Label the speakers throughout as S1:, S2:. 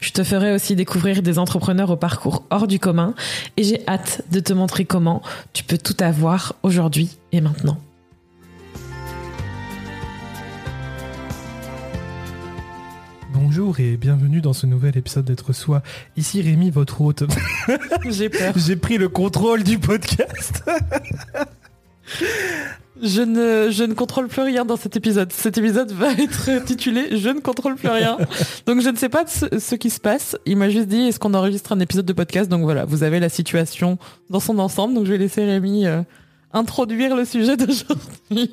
S1: Je te ferai aussi découvrir des entrepreneurs au parcours hors du commun et j'ai hâte de te montrer comment tu peux tout avoir aujourd'hui et maintenant.
S2: Bonjour et bienvenue dans ce nouvel épisode d'être soi. Ici Rémi, votre hôte.
S1: J'ai peur.
S2: J'ai pris le contrôle du podcast.
S1: Je ne, contrôle plus rien dans cet épisode. Cet épisode va être titulé Je ne contrôle plus rien. Donc je ne sais pas ce, qui se passe. Il m'a juste dit est-ce qu'on enregistre un épisode de podcast? Donc voilà, vous avez la situation dans son ensemble. Donc je vais laisser Rémi euh, introduire le sujet d'aujourd'hui.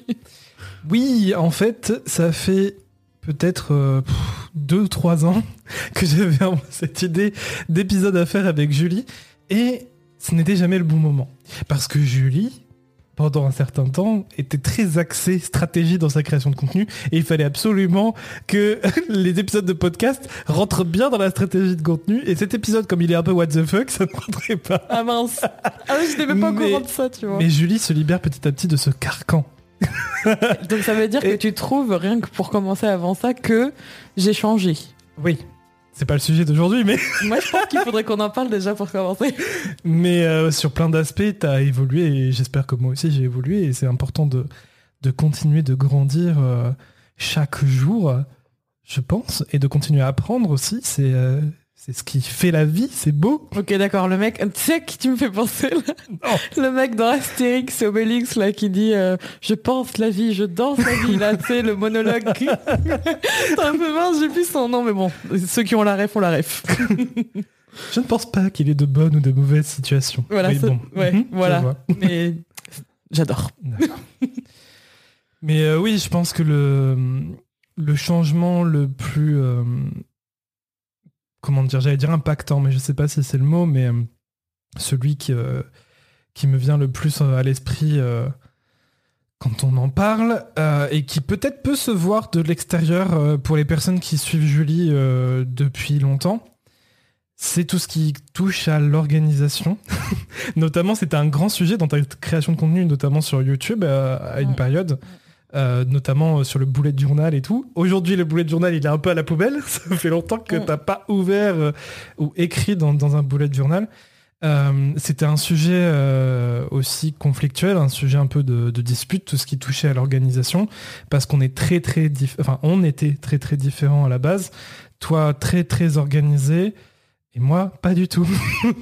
S2: Oui, en fait, ça fait peut-être euh, deux ou trois ans que j'avais cette idée d'épisode à faire avec Julie. Et ce n'était jamais le bon moment. Parce que Julie, pendant un certain temps, était très axé stratégie dans sa création de contenu et il fallait absolument que les épisodes de podcast rentrent bien dans la stratégie de contenu et cet épisode, comme il est un peu what the fuck, ça ne rentrait pas.
S1: Ah mince Ah oui, je n'étais même pas au courant de ça, tu vois.
S2: Mais Julie se libère petit à petit de ce carcan.
S1: Donc ça veut dire que tu trouves, rien que pour commencer avant ça, que j'ai changé.
S2: Oui, c'est pas le sujet d'aujourd'hui, mais.
S1: Moi, je pense qu'il faudrait qu'on en parle déjà pour commencer.
S2: Mais euh, sur plein d'aspects, tu as évolué et j'espère que moi aussi j'ai évolué et c'est important de, de continuer de grandir euh, chaque jour, je pense, et de continuer à apprendre aussi. C'est euh, c'est ce qui fait la vie, c'est beau.
S1: Ok, d'accord. Le mec, tu sais qui tu me fais penser là Le mec dans Astérix et Obélix là qui dit euh, Je pense la vie, je danse la vie là, tu sais, le monologue. C'est un peu mince, j'ai plus son nom, mais bon, ceux qui ont la ref ont la ref.
S2: je ne pense pas qu'il ait de bonnes ou de mauvaises situations.
S1: Voilà, bon. ouais, mhm, voilà. Mais j'adore.
S2: mais euh, oui, je pense que le, le changement le plus. Euh, comment dire, j'allais dire impactant, mais je sais pas si c'est le mot, mais euh, celui qui, euh, qui me vient le plus euh, à l'esprit quand on en parle, et qui peut-être peut se voir de l'extérieur pour les personnes qui suivent Julie depuis longtemps. C'est tout ce qui touche à l'organisation. notamment, c'était un grand sujet dans ta création de contenu, notamment sur YouTube à une période. Euh, notamment euh, sur le boulet de journal et tout. Aujourd'hui, le boulet de journal, il est un peu à la poubelle. Ça fait longtemps que tu t'as pas ouvert euh, ou écrit dans, un boulet de journal. C'était un sujet aussi conflictuel, un sujet un peu de, dispute, tout ce qui touchait à l'organisation, parce qu'on est très très enfin on était très très différents à la base. Toi très très organisé, et moi, pas du tout.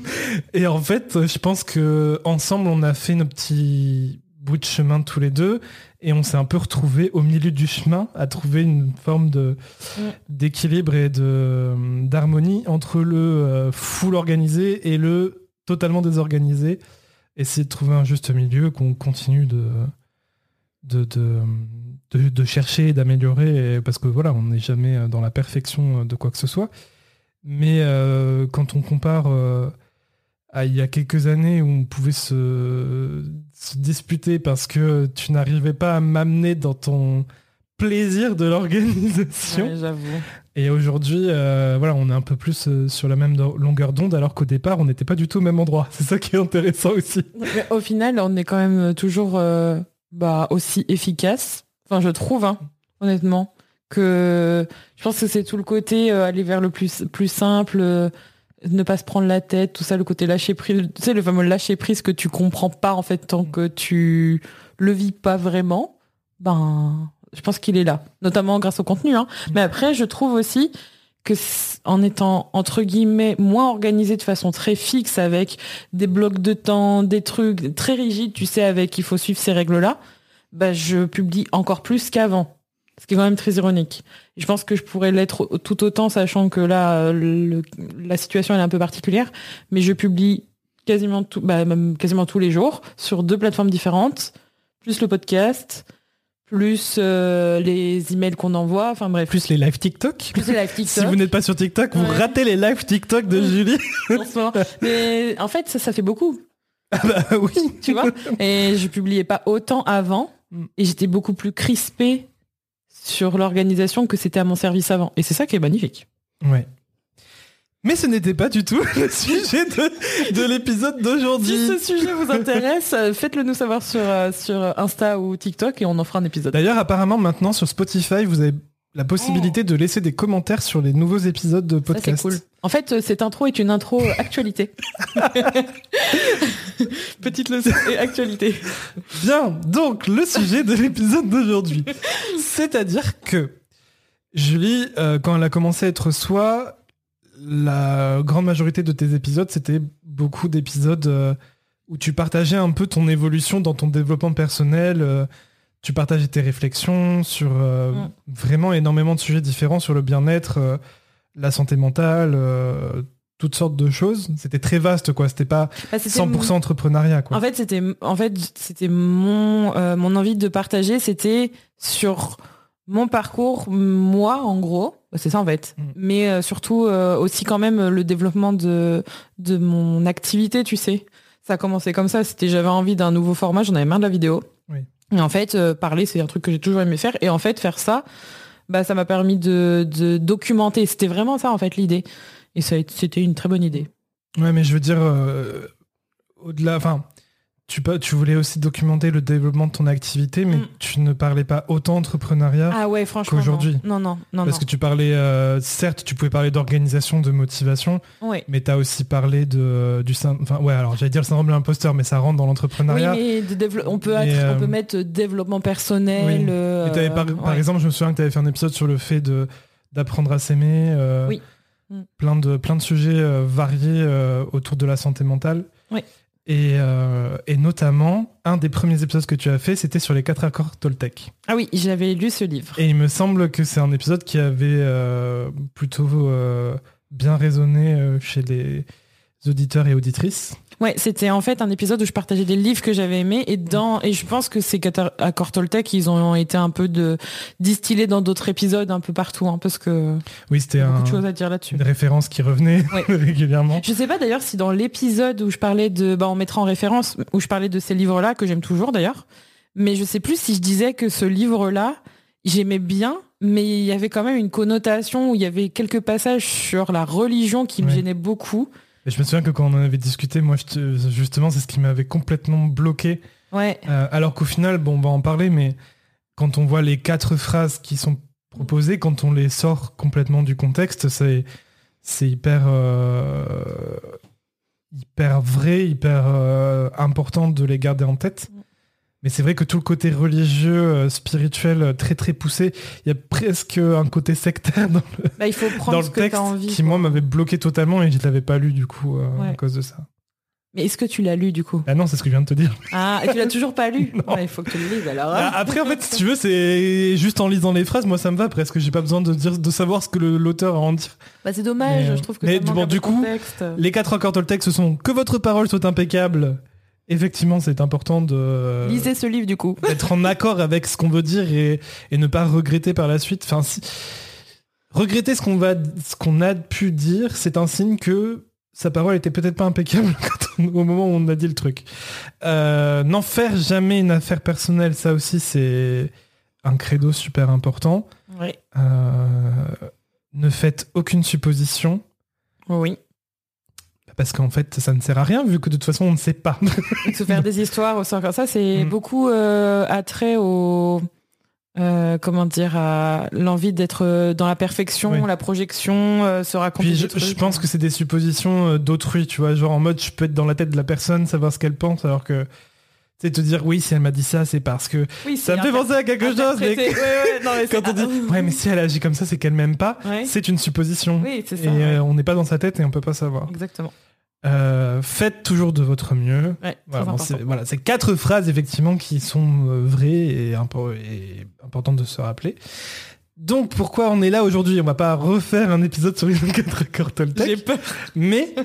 S2: et en fait, je pense que ensemble, on a fait nos petits bouts de chemin tous les deux et on s'est un peu retrouvé au milieu du chemin à trouver une forme de d'équilibre et de d'harmonie entre le euh, full organisé et le totalement désorganisé essayer de trouver un juste milieu qu'on continue de de, de, chercher et d'améliorer parce que voilà on n'est jamais dans la perfection de quoi que ce soit. Mais euh, quand on compare euh, il y a quelques années où on pouvait se, disputer parce que tu n'arrivais pas à m'amener dans ton plaisir de l'organisation. et aujourd'hui, euh, voilà, on est un peu plus euh, sur la même longueur d'onde, alors qu'au départ, on n'était pas du tout au même endroit. C'est ça qui est intéressant aussi.
S1: au final, on est quand même toujours euh, bah, aussi efficace. Enfin, je trouve, hein, honnêtement, que je pense que c'est tout le côté aller vers le plus, plus simple ne pas se prendre la tête, tout ça, le côté lâcher prise, tu sais, le fameux lâcher prise que tu comprends pas en fait tant que tu le vis pas vraiment, ben, je pense qu'il est là, notamment grâce au contenu. Hein. Mais après, je trouve aussi que en étant entre guillemets moins organisé de façon très fixe avec des blocs de temps, des trucs très rigides, tu sais, avec il faut suivre ces règles-là, ben, je publie encore plus qu'avant ce qui est quand même très ironique. Je pense que je pourrais l'être tout autant, sachant que là, la situation est un peu particulière, mais je publie quasiment tout, bah, même quasiment tous les jours sur deux plateformes différentes, plus le podcast, plus euh, les emails qu'on envoie, enfin bref.
S2: Plus les live TikTok.
S1: Plus les live TikTok.
S2: si vous n'êtes pas sur TikTok, vous
S1: Ouais.
S2: ratez les live TikTok de Julie.
S1: en ce moment. Mais en fait, ça, ça fait beaucoup,
S2: Ah bah oui.
S1: tu vois? Et je publiais pas autant avant.
S2: Mm.
S1: Et j'étais beaucoup plus crispée sur l'organisation que c'était à mon service avant. Et c'est ça qui est magnifique.
S2: Ouais. Mais ce n'était pas du tout le sujet de, de l'épisode d'aujourd'hui.
S1: Si ce sujet vous intéresse, euh, faites-le nous savoir sur, euh, sur Insta ou TikTok et on en fera un épisode.
S2: D'ailleurs, apparemment, maintenant sur Spotify, vous avez la possibilité de laisser des commentaires sur les nouveaux épisodes de
S1: Ça,
S2: podcast.
S1: cool. En fait, euh, cette intro est une intro actualité. Petite leçon et actualité.
S2: Bien, donc le sujet de l'épisode d'aujourd'hui. C'est-à-dire que Julie, euh, quand elle a commencé à être soi, la grande majorité de tes épisodes, c'était beaucoup d'épisodes euh, où tu partageais un peu ton évolution dans ton développement personnel. euh, tu partageais tes réflexions sur euh,
S1: Mm.
S2: vraiment énormément de sujets différents sur le bien-être, euh, la santé mentale, euh, toutes sortes de choses. C'était très vaste, quoi. C'était pas
S1: Bah, c'était
S2: 100% entrepreneuriat, quoi.
S1: En fait, c'était en fait c'était mon mon envie de partager, c'était sur mon parcours, moi en gros, c'est ça en fait.
S2: Mm.
S1: Mais surtout aussi quand même le développement de de mon activité, tu sais. Ça a commencé comme ça, c'était j'avais envie d'un nouveau format, j'en avais marre de la vidéo.
S2: Oui.
S1: Et en fait, euh, parler, c'est un truc que j'ai toujours aimé faire. Et en fait, faire ça, bah, ça m'a permis de, documenter. C'était vraiment ça, en fait, l'idée. Et c'était une très bonne idée.
S2: Ouais, mais je veux dire, euh, au-delà, enfin, tu, voulais aussi documenter le développement de ton activité, mais
S1: Mm.
S2: tu ne parlais pas autant entrepreneuriat.
S1: Ah ouais.
S2: Qu'aujourd'hui.
S1: Non, non, non, non.
S2: parce que tu parlais, euh, certes, tu pouvais parler d'organisation, de motivation,
S1: Ouais.
S2: mais tu as aussi parlé de, du syndrome. Enfin, ouais, alors j'allais dire le syndrome de l'imposteur, mais ça rentre dans
S1: Oui,
S2: l'entrepreneuriat.
S1: mais de dévelop- on, peut être-
S2: euh,
S1: on peut mettre développement personnel.
S2: Oui.
S1: euh,
S2: Et t'avais par, exemple, je me souviens que tu avais fait un épisode sur le fait d'apprendre à s'aimer.
S1: Oui. Mm.
S2: Plein de, plein de sujets variés autour de la santé mentale.
S1: Oui.
S2: Et, euh, et notamment, un des premiers épisodes que tu as fait, c'était sur les quatre accords Toltec.
S1: Ah oui, j'avais lu ce livre.
S2: Et il me semble que c'est un épisode qui avait euh, plutôt euh, bien résonné chez les auditeurs et auditrices.
S1: Ouais, c'était en fait un épisode où je partageais des livres que j'avais aimés et dans et je pense que ces quatre accords Toltec, ils ont été un peu de distillés dans d'autres épisodes un peu partout, hein, parce que
S2: Oui, c'était un-
S1: de choses à dire là-dessus.
S2: une référence qui revenait
S1: Ouais.
S2: régulièrement.
S1: Je sais pas d'ailleurs si dans l'épisode où je parlais de, bah on mettra en référence, où je parlais de ces livres-là que j'aime toujours d'ailleurs, mais je sais plus si je disais que ce livre-là j'aimais bien, mais il y avait quand même une connotation où il y avait quelques passages sur la religion qui me gênaient beaucoup.
S2: Et je me souviens que quand on en avait discuté, moi, justement, c'est ce qui m'avait complètement bloqué.
S1: Ouais,
S2: Euh, alors qu'au final, bon, on va en parler, mais quand on voit les quatre phrases qui sont proposées, quand on les sort complètement du contexte, c'est c'est hyper euh, hyper vrai, hyper euh, important de les garder en tête. Mais c'est vrai que tout le côté religieux, euh, spirituel, euh, très très poussé, il y a presque un côté sectaire dans le,
S1: bah il faut prendre
S2: dans
S1: ce
S2: le
S1: que
S2: texte
S1: envie.
S2: qui
S1: quoi.
S2: moi m'avait bloqué totalement et je l'avais pas lu du coup euh, à cause de ça.
S1: Mais est-ce que tu l'as lu du coup?
S2: Ah non, c'est ce que je viens de te dire.
S1: Ah, et tu l'as toujours pas lu. Ouais, Il faut que tu le lises alors. Hein.
S2: Après, en fait, si tu veux, c'est juste en lisant les phrases, moi ça me va presque. J'ai pas besoin de, dire, de savoir ce que l'auteur a à en dire.
S1: Bah, c'est dommage,
S2: Mais,
S1: je trouve que
S2: mais bon, du coup. Les quatre accords Toltec, ce sont que votre parole soit impeccable. Effectivement, c'est important de
S1: Lisez ce livre du coup.
S2: d'être en accord avec ce qu'on veut dire et, et ne pas regretter par la suite. Enfin, si- regretter ce qu'on va, ce qu'on a pu dire, c'est un signe que sa parole était peut-être pas impeccable on- au moment où on a dit le truc. Euh, N'en faire jamais une affaire personnelle, ça aussi c'est un credo super important.
S1: Ouais.
S2: Euh, ne faites aucune supposition
S1: Oui.
S2: Parce qu'en fait ça ne sert à rien vu que de toute façon on ne sait pas.
S1: Et se faire des histoires aussi comme ça, c'est
S2: Mm.
S1: beaucoup euh, attrait au euh, comment dire à l'envie d'être euh, dans la perfection,
S2: Oui.
S1: la projection, euh, se raconter.
S2: Puis
S1: des
S2: je, je pense que c'est des suppositions d'autrui, tu vois, genre en mode je peux être dans la tête de la personne, savoir ce qu'elle pense, alors que sais te dire oui si elle m'a dit ça c'est parce que
S1: oui,
S2: ça me
S1: c'est
S2: fait penser à quelque chose. mais
S1: interprété. Ouais, ouais, non, mais c'est-
S2: Quand on dit ouais mais si elle agit comme ça c'est qu'elle m'aime pas,
S1: Ouais.
S2: c'est une supposition.
S1: Oui, c'est
S2: Et
S1: ça.
S2: euh, on n'est pas dans sa tête et on peut pas savoir.
S1: Exactement.
S2: Euh, faites toujours de votre mieux.
S1: Ouais,
S2: Voilà, bon, c'est voilà, quatre phrases effectivement qui sont euh, vraies et, impo- et importantes de se rappeler. Donc pourquoi on est là aujourd'hui? On va pas refaire un épisode sur les quatre accords
S1: J'ai
S2: Toltec,
S1: peur.
S2: mais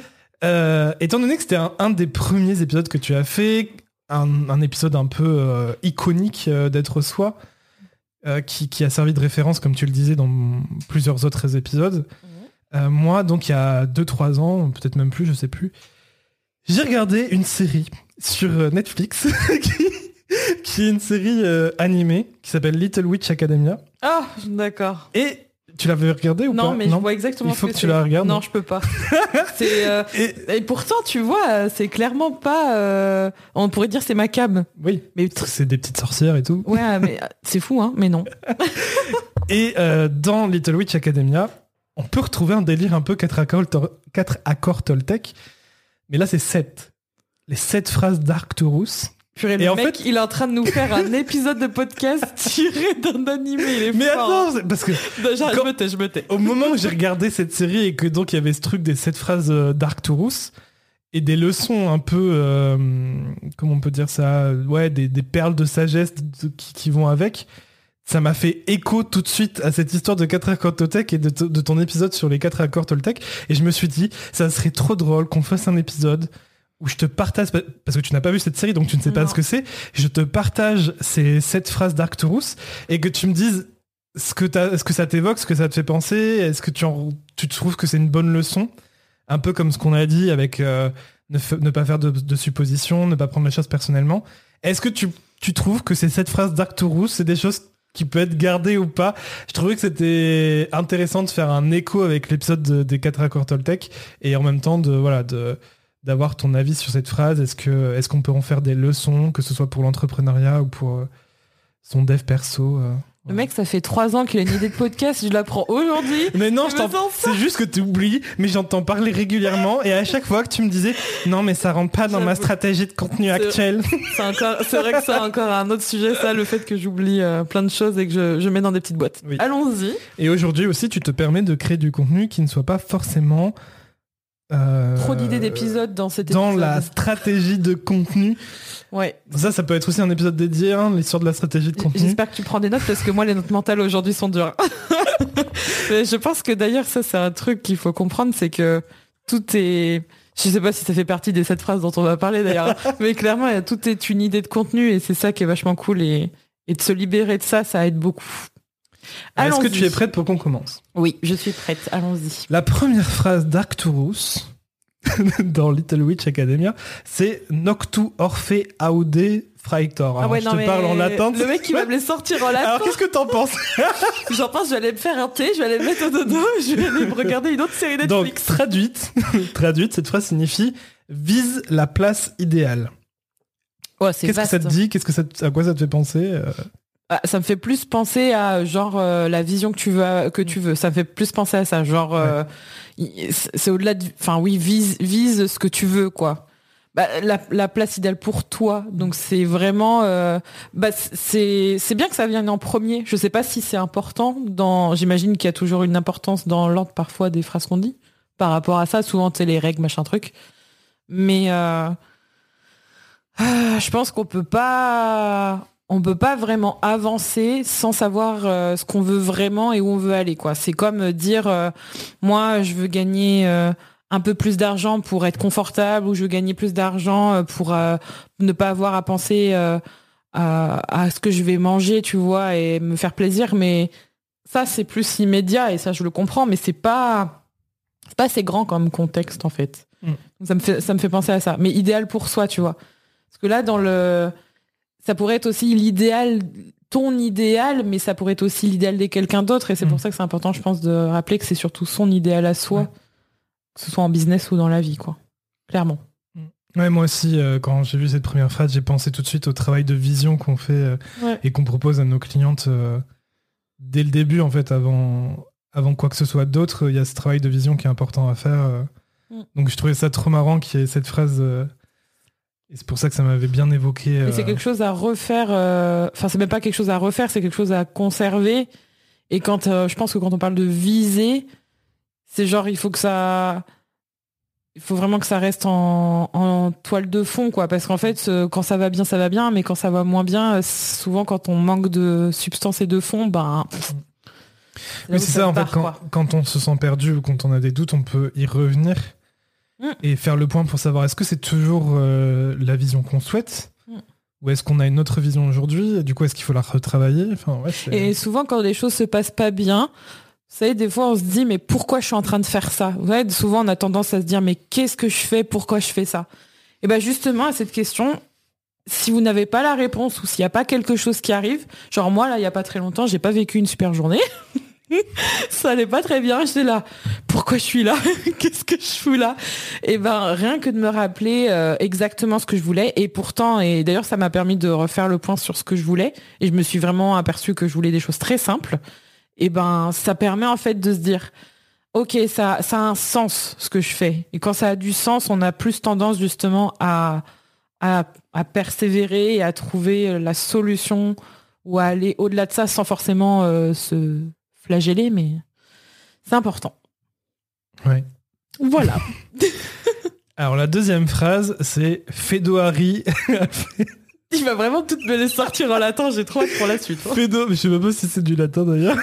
S2: euh, étant donné que c'était un, un des premiers épisodes que tu as fait, un, un épisode un peu iconique d'être soi, qui, qui a servi de référence, comme tu le disais, dans plusieurs autres épisodes. Euh, moi, donc il y a 2-3 ans, peut-être même plus, je sais plus, j'ai regardé une série sur euh, Netflix qui, qui est une série euh, animée qui s'appelle Little Witch Academia.
S1: Ah, d'accord.
S2: Et tu l'avais regardé ou pas
S1: Non, mais je vois exactement
S2: Il faut
S1: ce
S2: que
S1: que,
S2: tu la regardes.
S1: Non, je peux pas. euh,
S2: Et-
S1: Et pourtant, tu vois, c'est clairement pas. euh, On pourrait dire c'est ma cam.
S2: oui,
S1: Mais
S2: c'est des petites sorcières et tout.
S1: ouais, mais c'est fou, hein. Mais non.
S2: Et euh, dans Little Witch Academia, on peut retrouver un délire un peu 4 accords, quatre accords Toltec. Mais là, c'est 7. Les 7 phrases d'Arcturus.
S1: Purée,
S2: Et
S1: le
S2: en
S1: mec,
S2: fait-
S1: il est en train de nous faire un épisode de podcast tiré d'un animé. Il est
S2: Mais
S1: fort. hein.
S2: attends, c'est- parce que quand-
S1: je me tais, je me tais.
S2: au moment où j'ai regardé cette série et que donc il y avait ce truc des 7 phrases euh, d'Arcturus et des leçons un peu, euh, comment on peut dire ça, ouais, des, des perles de sagesse de- qui, qui vont avec, ça m'a fait écho tout de suite à cette histoire de 4 accords Toltec et de, ton épisode sur les 4 accords Toltec. Et je me suis dit, ça serait trop drôle qu'on fasse un épisode où je te partage, parce que tu n'as pas vu cette série, donc tu ne sais pas
S1: Non.
S2: ce que c'est, je te partage ces 7 phrases d'Arcturus et que tu me dises ce que, t'as- ce que ça t'évoque, ce que ça te fait penser, est-ce que tu, en- tu trouves que c'est une bonne leçon? Un peu comme ce qu'on a dit avec euh, ne, ne pas faire de, de suppositions, ne pas prendre les choses personnellement. Est-ce que tu, tu trouves que ces sept phrases d'Arcturus, c'est des choses qui peuvent être gardées ou pas Je trouvais que c'était intéressant de faire un écho avec l'épisode de- des quatre accords Toltec et en même temps voilà d'avoir ton avis sur cette phrase. Est-ce est-ce qu'on peut en faire des leçons, que ce soit pour l'entrepreneuriat ou pour euh, son dev perso euh,
S1: Le mec, ça fait trois ans qu'il a une idée de podcast. Je l'apprends aujourd'hui.
S2: Mais non,
S1: Je
S2: t'en- c'est juste que tu oublies, mais j'entends parler régulièrement et à chaque fois que tu me disais non mais ça rentre pas dans ma stratégie de contenu actuelle.
S1: C'est encore, c'est vrai que c'est encore un autre sujet, ça, le fait que j'oublie euh, plein de choses et que je, je mets dans des petites boîtes.
S2: Oui.
S1: Allons-y.
S2: Et aujourd'hui aussi, tu te permets de créer du contenu qui ne soit pas forcément euh,
S1: Trop d'idées d'épisodes dans cet
S2: dans la stratégie de contenu.
S1: Ouais.
S2: Ça, ça peut être aussi un épisode dédié, hein, l'histoire de la stratégie de contenu.
S1: J'espère que tu prends des notes parce que moi, les notes mentales aujourd'hui sont dures. Mais je pense que d'ailleurs, ça, c'est un truc qu'il faut comprendre, c'est que tout est. Je sais pas si ça fait partie des sept phrases dont on va parler d'ailleurs, mais clairement, tout est une idée de contenu et c'est ça qui est vachement cool et, et de se libérer de ça, ça aide beaucoup.
S2: Est-ce que tu es prête pour qu'on commence?
S1: Oui, je suis prête. Allons-y.
S2: La première phrase d'Arcturus dans Little Witch Academia, c'est Noctu Orphe Aude Fraitor. Alors, je te parle en latin.
S1: Le mec, il va me les sortir en latin.
S2: Alors qu'est-ce que t'en penses?
S1: J'en pense, je vais aller me faire un thé, je vais aller me mettre au dodo, je vais aller me regarder une autre série
S2: Donc
S1: Netflix.
S2: traduite, traduite, cette phrase signifie vise la place idéale.
S1: Ouais, c'est
S2: Qu'est-ce que ça te dit? Qu'est-ce que ça te- à quoi ça te fait penser euh?
S1: Ah, ça me fait plus penser à genre euh, la vision que tu veux que tu veux. Ça me fait plus penser à ça. Genre euh, c'est au-delà de. Enfin oui, vise vise ce que tu veux quoi. Bah, la, la place idéale pour toi. Donc c'est vraiment. euh, bah, c'est c'est bien que ça vienne en premier. Je sais pas si c'est important. Dans j'imagine qu'il y a toujours une importance dans l'ordre parfois des phrases qu'on dit par rapport à ça. Souvent c'est les règles machin truc. Mais euh, je pense qu'on peut pas on peut pas vraiment avancer sans savoir euh, ce qu'on veut vraiment et où on veut aller quoi. C'est comme euh, dire euh, moi je veux gagner euh, un peu plus d'argent pour être confortable ou je veux gagner plus d'argent pour ne pas avoir à penser à, à ce que je vais manger, tu vois, et me faire plaisir mais ça c'est plus immédiat et ça je le comprends mais c'est pas c'est pas assez grand comme contexte en fait.
S2: Mm.
S1: Ça me fait ça me fait penser à ça mais idéal pour soi, tu vois. Parce que là dans le ça pourrait être aussi l'idéal, ton idéal, mais ça pourrait être aussi l'idéal de quelqu'un d'autre. Et c'est
S2: Mm.
S1: pour ça que c'est important, je pense, de rappeler que c'est surtout son idéal à soi,
S2: Ouais.
S1: que ce soit en business ou dans la vie, quoi. Clairement.
S2: Ouais, moi aussi, euh, quand j'ai vu cette première phrase, j'ai pensé tout de suite au travail de vision qu'on fait euh,
S1: Ouais.
S2: et qu'on propose à nos clientes euh, dès le début, en fait, avant, avant quoi que ce soit d'autre. Il y a ce travail de vision qui est important à faire.
S1: Mm.
S2: Donc, je trouvais ça trop marrant qu'il y ait cette phrase. Et c'est pour ça que ça m'avait bien évoqué. Euh,
S1: c'est quelque chose à refaire. euh, Enfin, c'est même pas quelque chose à refaire, c'est quelque chose à conserver. Et quand euh, je pense que quand on parle de viser, c'est genre il faut que ça, il faut vraiment que ça reste en, en toile de fond, quoi. Parce qu'en fait, quand ça va bien, ça va bien, mais quand ça va moins bien, souvent quand on manque de substance et de fond, ben.
S2: Mais c'est ça, en fait, quand on se sent perdu ou quand on a des doutes, on peut y revenir
S1: Mm.
S2: et faire le point pour savoir est-ce que c'est toujours euh, la vision qu'on souhaite
S1: Mm.
S2: Ou est-ce qu'on a une autre vision aujourd'hui et du coup est-ce qu'il faut la retravailler? Enfin, ouais,
S1: Et souvent quand les choses se passent pas bien, vous savez, des fois on se dit mais pourquoi je suis en train de faire ça? Vous savez, souvent on a tendance à se dire mais qu'est-ce que je fais? Pourquoi je fais ça? Et bien justement à cette question, si vous n'avez pas la réponse ou s'il n'y a pas quelque chose qui arrive, genre moi là il n'y a pas très longtemps j'ai pas vécu une super journée. ça allait pas très bien. J'étais là. Pourquoi je suis là? Qu'est-ce que je fous là? Et eh ben rien que de me rappeler euh, exactement ce que je voulais. Et pourtant, et d'ailleurs ça m'a permis de refaire le point sur ce que je voulais. Et je me suis vraiment aperçu que je voulais des choses très simples. Et eh ben ça permet en fait de se dire. Ok, ça, ça a un sens ce que je fais. Et quand ça a du sens, on a plus tendance justement à, à, persévérer et à trouver la solution ou à aller au-delà de ça sans forcément euh, se flageller, mais c'est important.
S2: Ouais.
S1: Voilà.
S2: Alors la deuxième phrase, c'est Fedoari.
S1: Il va vraiment toutes me les sortir en latin, j'ai trop hâte pour la suite.
S2: Hein. Fédo, mais je sais même pas si c'est du latin d'ailleurs.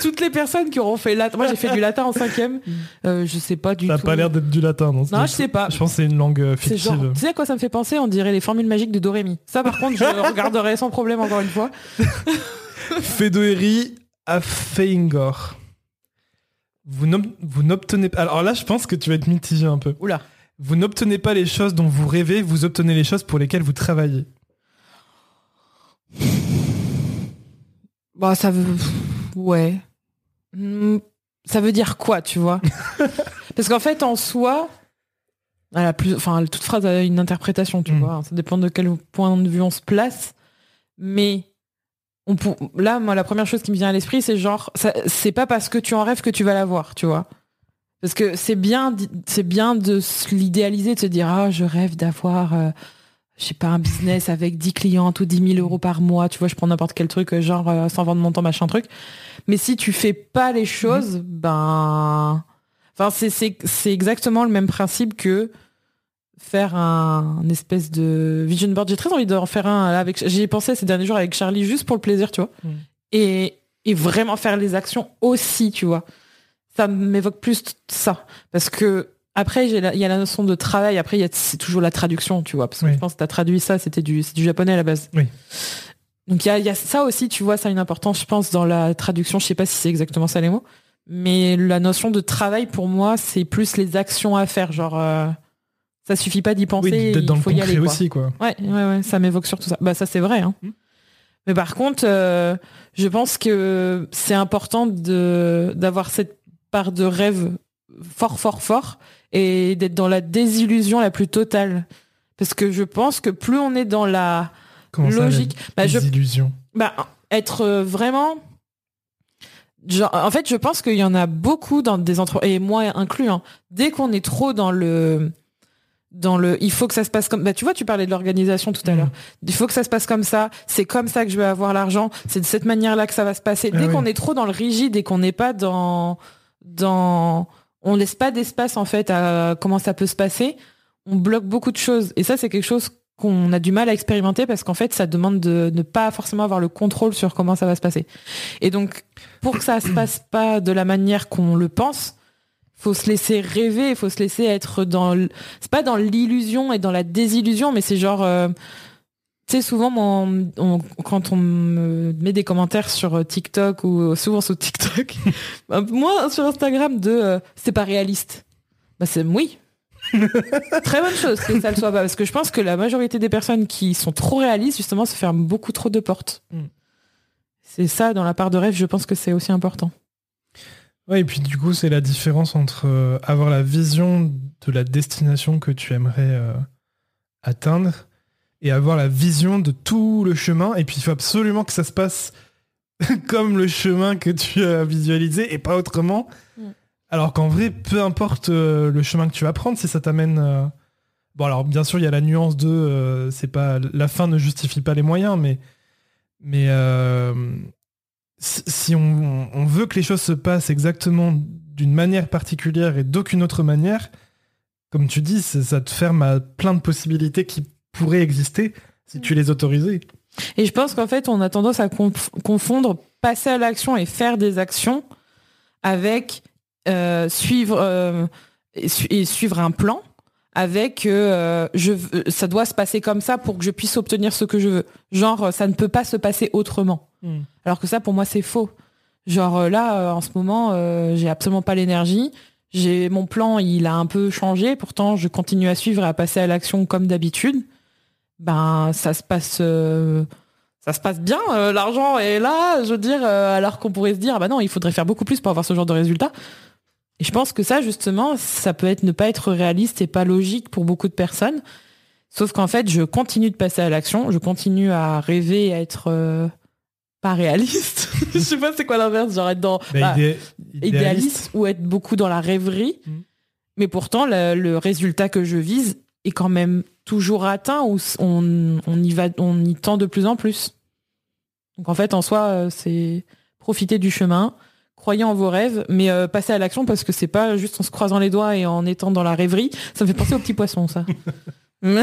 S1: toutes les personnes qui auront fait latin, moi j'ai fait du latin en cinquième, euh, je sais pas du tout.
S2: Ça pas l'air d'être du latin, non
S1: Non, je sais pas.
S2: Je pense que c'est une langue euh, fictive.
S1: tu sais à quoi ça me fait penser? On dirait les formules magiques de Dorémy. Ça par contre, je regarderai sans problème encore une fois.
S2: Fedoeri à Feingor. Vous n'obtenez pas. Alors là, je pense que tu vas être mitigé un peu.
S1: Oula.
S2: Vous n'obtenez pas les choses dont vous rêvez, vous obtenez les choses pour lesquelles vous travaillez.
S1: Bah, ça veut. Ouais. Hmm, ça veut dire quoi, tu vois? Parce qu'en fait, en soi, plus... enfin, toute phrase a une interprétation, tu hmm. vois. Ça dépend de quel point de vue on se place. Mais là, moi, la première chose qui me vient à l'esprit, c'est genre, c'est pas parce que tu en rêves que tu vas l'avoir, tu vois. Parce que c'est bien, c'est bien de l'idéaliser, de se dire, ah, je rêve d'avoir, euh, je sais pas, un business avec 10 clients ou 10 000 euros par mois, tu vois, je prends n'importe quel truc, euh, genre, euh, sans vendre mon temps, machin truc. Mais si tu fais pas les choses, mhm. ben, enfin, c'est exactement le même principe que faire un, espèce de vision board. J'ai très envie d'en faire un avec. J'y ai pensé ces derniers jours avec Charlie juste pour le plaisir, tu vois. Mm. Et, et vraiment faire les actions aussi, tu vois. Ça m'évoque plus ça. Parce que après, il y a la notion de travail. Après, c'est toujours la traduction, tu vois. Parce que je pense que tu as traduit ça, c'était du, du japonais à la base.
S2: Oui.
S1: Donc il y a, y a, ça aussi, tu vois, ça a une importance, je pense, dans la traduction. Je sais pas si c'est exactement ça les mots. Mais la notion de travail, pour moi, c'est plus les actions à faire. Genre, euh, ça suffit pas d'y penser. il faut y aller.
S2: aussi, quoi.
S1: Ouais, ouais, ouais, ça m'évoque surtout ça. Bah, ça, c'est vrai. Hein. Hmm. Mais par contre, euh, je pense que c'est important de d'avoir cette part de rêve fort, fort, fort et d'être dans la désillusion la plus totale. Parce que je pense que plus on est dans la logique,
S2: bah, désillusion?
S1: bah, être euh, vraiment Genre, en fait, je pense qu'il y en a beaucoup dans des entreprises, et moi inclus, hein, dès qu'on est trop dans le dans le il faut que ça se passe comme bah tu vois tu parlais de l'organisation tout à l'heure. Mm. il faut que ça se passe comme ça. C'est comme ça que je vais avoir l'argent. C'est de cette manière là que ça va se passer. Dès ah qu'on est trop dans le rigide et qu'on n'est pas dans dans on laisse pas d'espace en fait à comment ça peut se passer on bloque beaucoup de choses. Et ça c'est quelque chose qu'on a du mal à expérimenter parce qu'en fait ça demande de ne pas forcément avoir le contrôle sur comment ça va se passer. Et donc pour que ça se passe pas de la manière qu'on le pense faut se laisser rêver, il faut se laisser être dans c'est pas dans l'illusion et dans la désillusion, mais c'est genre euh, tu sais souvent quand on me met des commentaires sur euh, TikTok ou souvent sur TikTok, moi sur Instagram de euh, c'est pas réaliste. Bah c'est oui. Très bonne chose que ça le soit pas parce que je pense que la majorité des personnes qui sont trop réalistes justement se ferment beaucoup trop de portes. Mm. C'est ça dans la part de rêve, je pense que c'est aussi important.
S2: Ouais, et puis du coup, c'est la différence entre euh, avoir la vision de la destination que tu aimerais euh, atteindre et avoir la vision de tout le chemin. Et puis il faut absolument que ça se passe comme le chemin que tu as visualisé et pas autrement. Mm. Alors qu'en vrai, peu importe euh, le chemin que tu vas prendre, si ça t'amène. Bon, alors bien sûr, il y a la nuance de c'est pas la fin ne justifie pas les moyens, mais mais si on, veut que les choses se passent exactement d'une manière particulière et d'aucune autre manière, comme tu dis, ça te ferme à plein de possibilités qui pourraient exister si tu les autorisais.
S1: Et je pense qu'en fait, on a tendance à confondre passer à l'action et faire des actions avec euh, suivre euh, et, suivre un plan avec euh, je veux- ça doit se passer comme ça pour que je puisse obtenir ce que je veux. Genre ça ne peut pas se passer autrement.
S2: Hmm.
S1: Alors que ça pour moi c'est faux. Genre euh, là euh, en ce moment euh, j'ai absolument pas l'énergie. J'ai mon plan, il a un peu changé, pourtant je continue à suivre et à passer à l'action comme d'habitude. Ben ça se passe euh, ça se passe bien, euh, l'argent est là, je veux dire, euh, alors qu'on pourrait se dire, ah bah non, il faudrait faire beaucoup plus pour avoir ce genre de résultat. Et je pense que ça, justement, ça peut être ne pas être réaliste et pas logique pour beaucoup de personnes. Sauf qu'en fait, je continue de passer à l'action, je continue à rêver et à être euh, pas réaliste. je sais pas c'est quoi l'inverse, genre être dans
S2: Bah,
S1: bah,
S2: idé-
S1: idéaliste ou être beaucoup dans la rêverie.
S2: Mhm.
S1: Mais pourtant, le, le résultat que je vise est quand même toujours atteint ou on y va, on y tend de plus en plus. Donc en fait, en soi, euh, c'est profiter du chemin, croyez en vos rêves, mais euh, passer à l'action parce que c'est pas juste en se croisant les doigts et en étant dans la rêverie. Ça me fait penser aux petits poissons, ça.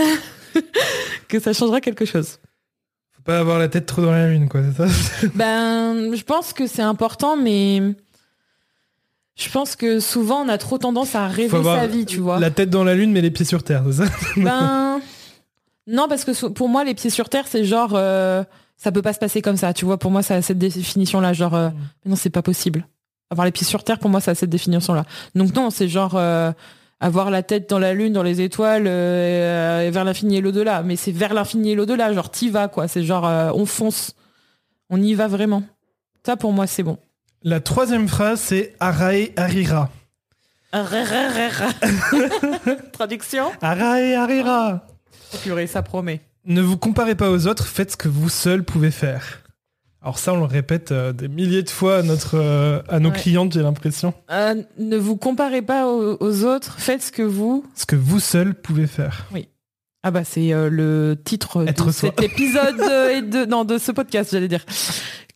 S1: que ça changera quelque chose.
S2: Faut pas avoir la tête trop dans la lune, quoi, c'est ça
S1: Ben, je pense que c'est important, mais je pense que souvent on a trop tendance à rêver
S2: Faut
S1: sa vie, tu vois.
S2: La tête dans la lune, mais les pieds sur terre, c'est ça
S1: Ben, non, parce que pour moi, les pieds sur terre, c'est genre, euh, ça peut pas se passer comme ça, tu vois. Pour moi, ça a cette définition-là, genre, euh, mais non, c'est pas possible. Avoir les pieds sur terre, pour moi, ça a cette définition-là. Donc non, c'est genre euh, avoir la tête dans la lune, dans les étoiles, euh, et vers l'infini et l'au-delà. Mais c'est vers l'infini et l'au-delà, genre t'y vas, quoi. C'est genre, euh, on fonce, on y va vraiment. Ça, pour moi, c'est bon.
S2: La troisième phrase, c'est Arae Arira.
S1: Traduction
S2: Arae Arira.
S1: Oh, purée, ça promet.
S2: Ne vous comparez pas aux autres, faites ce que vous seul pouvez faire. Alors ça, on le répète euh, des milliers de fois à, notre, euh, à nos
S1: Ouais.
S2: clientes, j'ai l'impression.
S1: Euh, ne vous comparez pas aux, aux autres, faites ce que vous
S2: Ce que vous seul pouvez faire.
S1: Ah bah c'est le titre
S2: Être
S1: de
S2: soi.
S1: cet épisode et de non de ce podcast j'allais dire.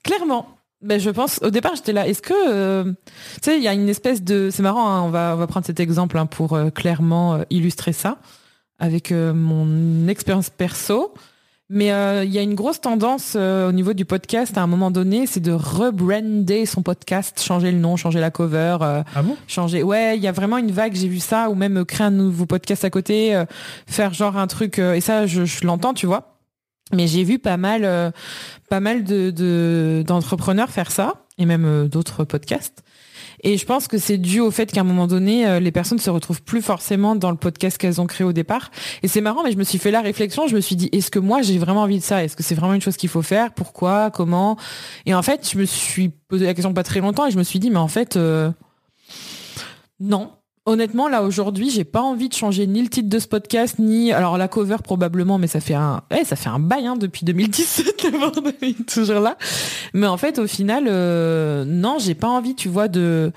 S1: Clairement. Ben je pense au départ j'étais là. Est-ce que tu sais il y a une espèce de c'est marrant hein, on va on va prendre cet exemple hein, pour clairement illustrer ça avec euh, mon expérience perso. Mais euh, il y a une grosse tendance euh, au niveau du podcast à un moment donné, c'est de rebrander son podcast, changer le nom, changer la cover, euh,
S2: Ah bon?
S1: changer. Ouais, il y a vraiment une vague, j'ai vu ça, ou même créer un nouveau podcast à côté, faire genre un truc, et ça, je, je l'entends, tu vois. Mais j'ai vu pas mal, pas mal de de- d'entrepreneurs faire ça, et même d'autres podcasts. Et je pense que c'est dû au fait qu'à un moment donné, euh, les personnes se retrouvent plus forcément dans le podcast qu'elles ont créé au départ. Et c'est marrant, mais je me suis fait la réflexion, je me suis dit, est-ce que moi j'ai vraiment envie de ça? Est-ce que c'est vraiment une chose qu'il faut faire? Pourquoi? Comment? Et en fait, je me suis posé la question pas très longtemps et je me suis dit, mais en fait, euh, non. Honnêtement, là aujourd'hui, j'ai pas envie de changer ni le titre de ce podcast, ni alors la cover probablement, mais ça fait un, eh, ça fait un bail hein, depuis 2017, le bordel est toujours là. Mais en fait, au final, euh, non, j'ai pas envie, tu vois, de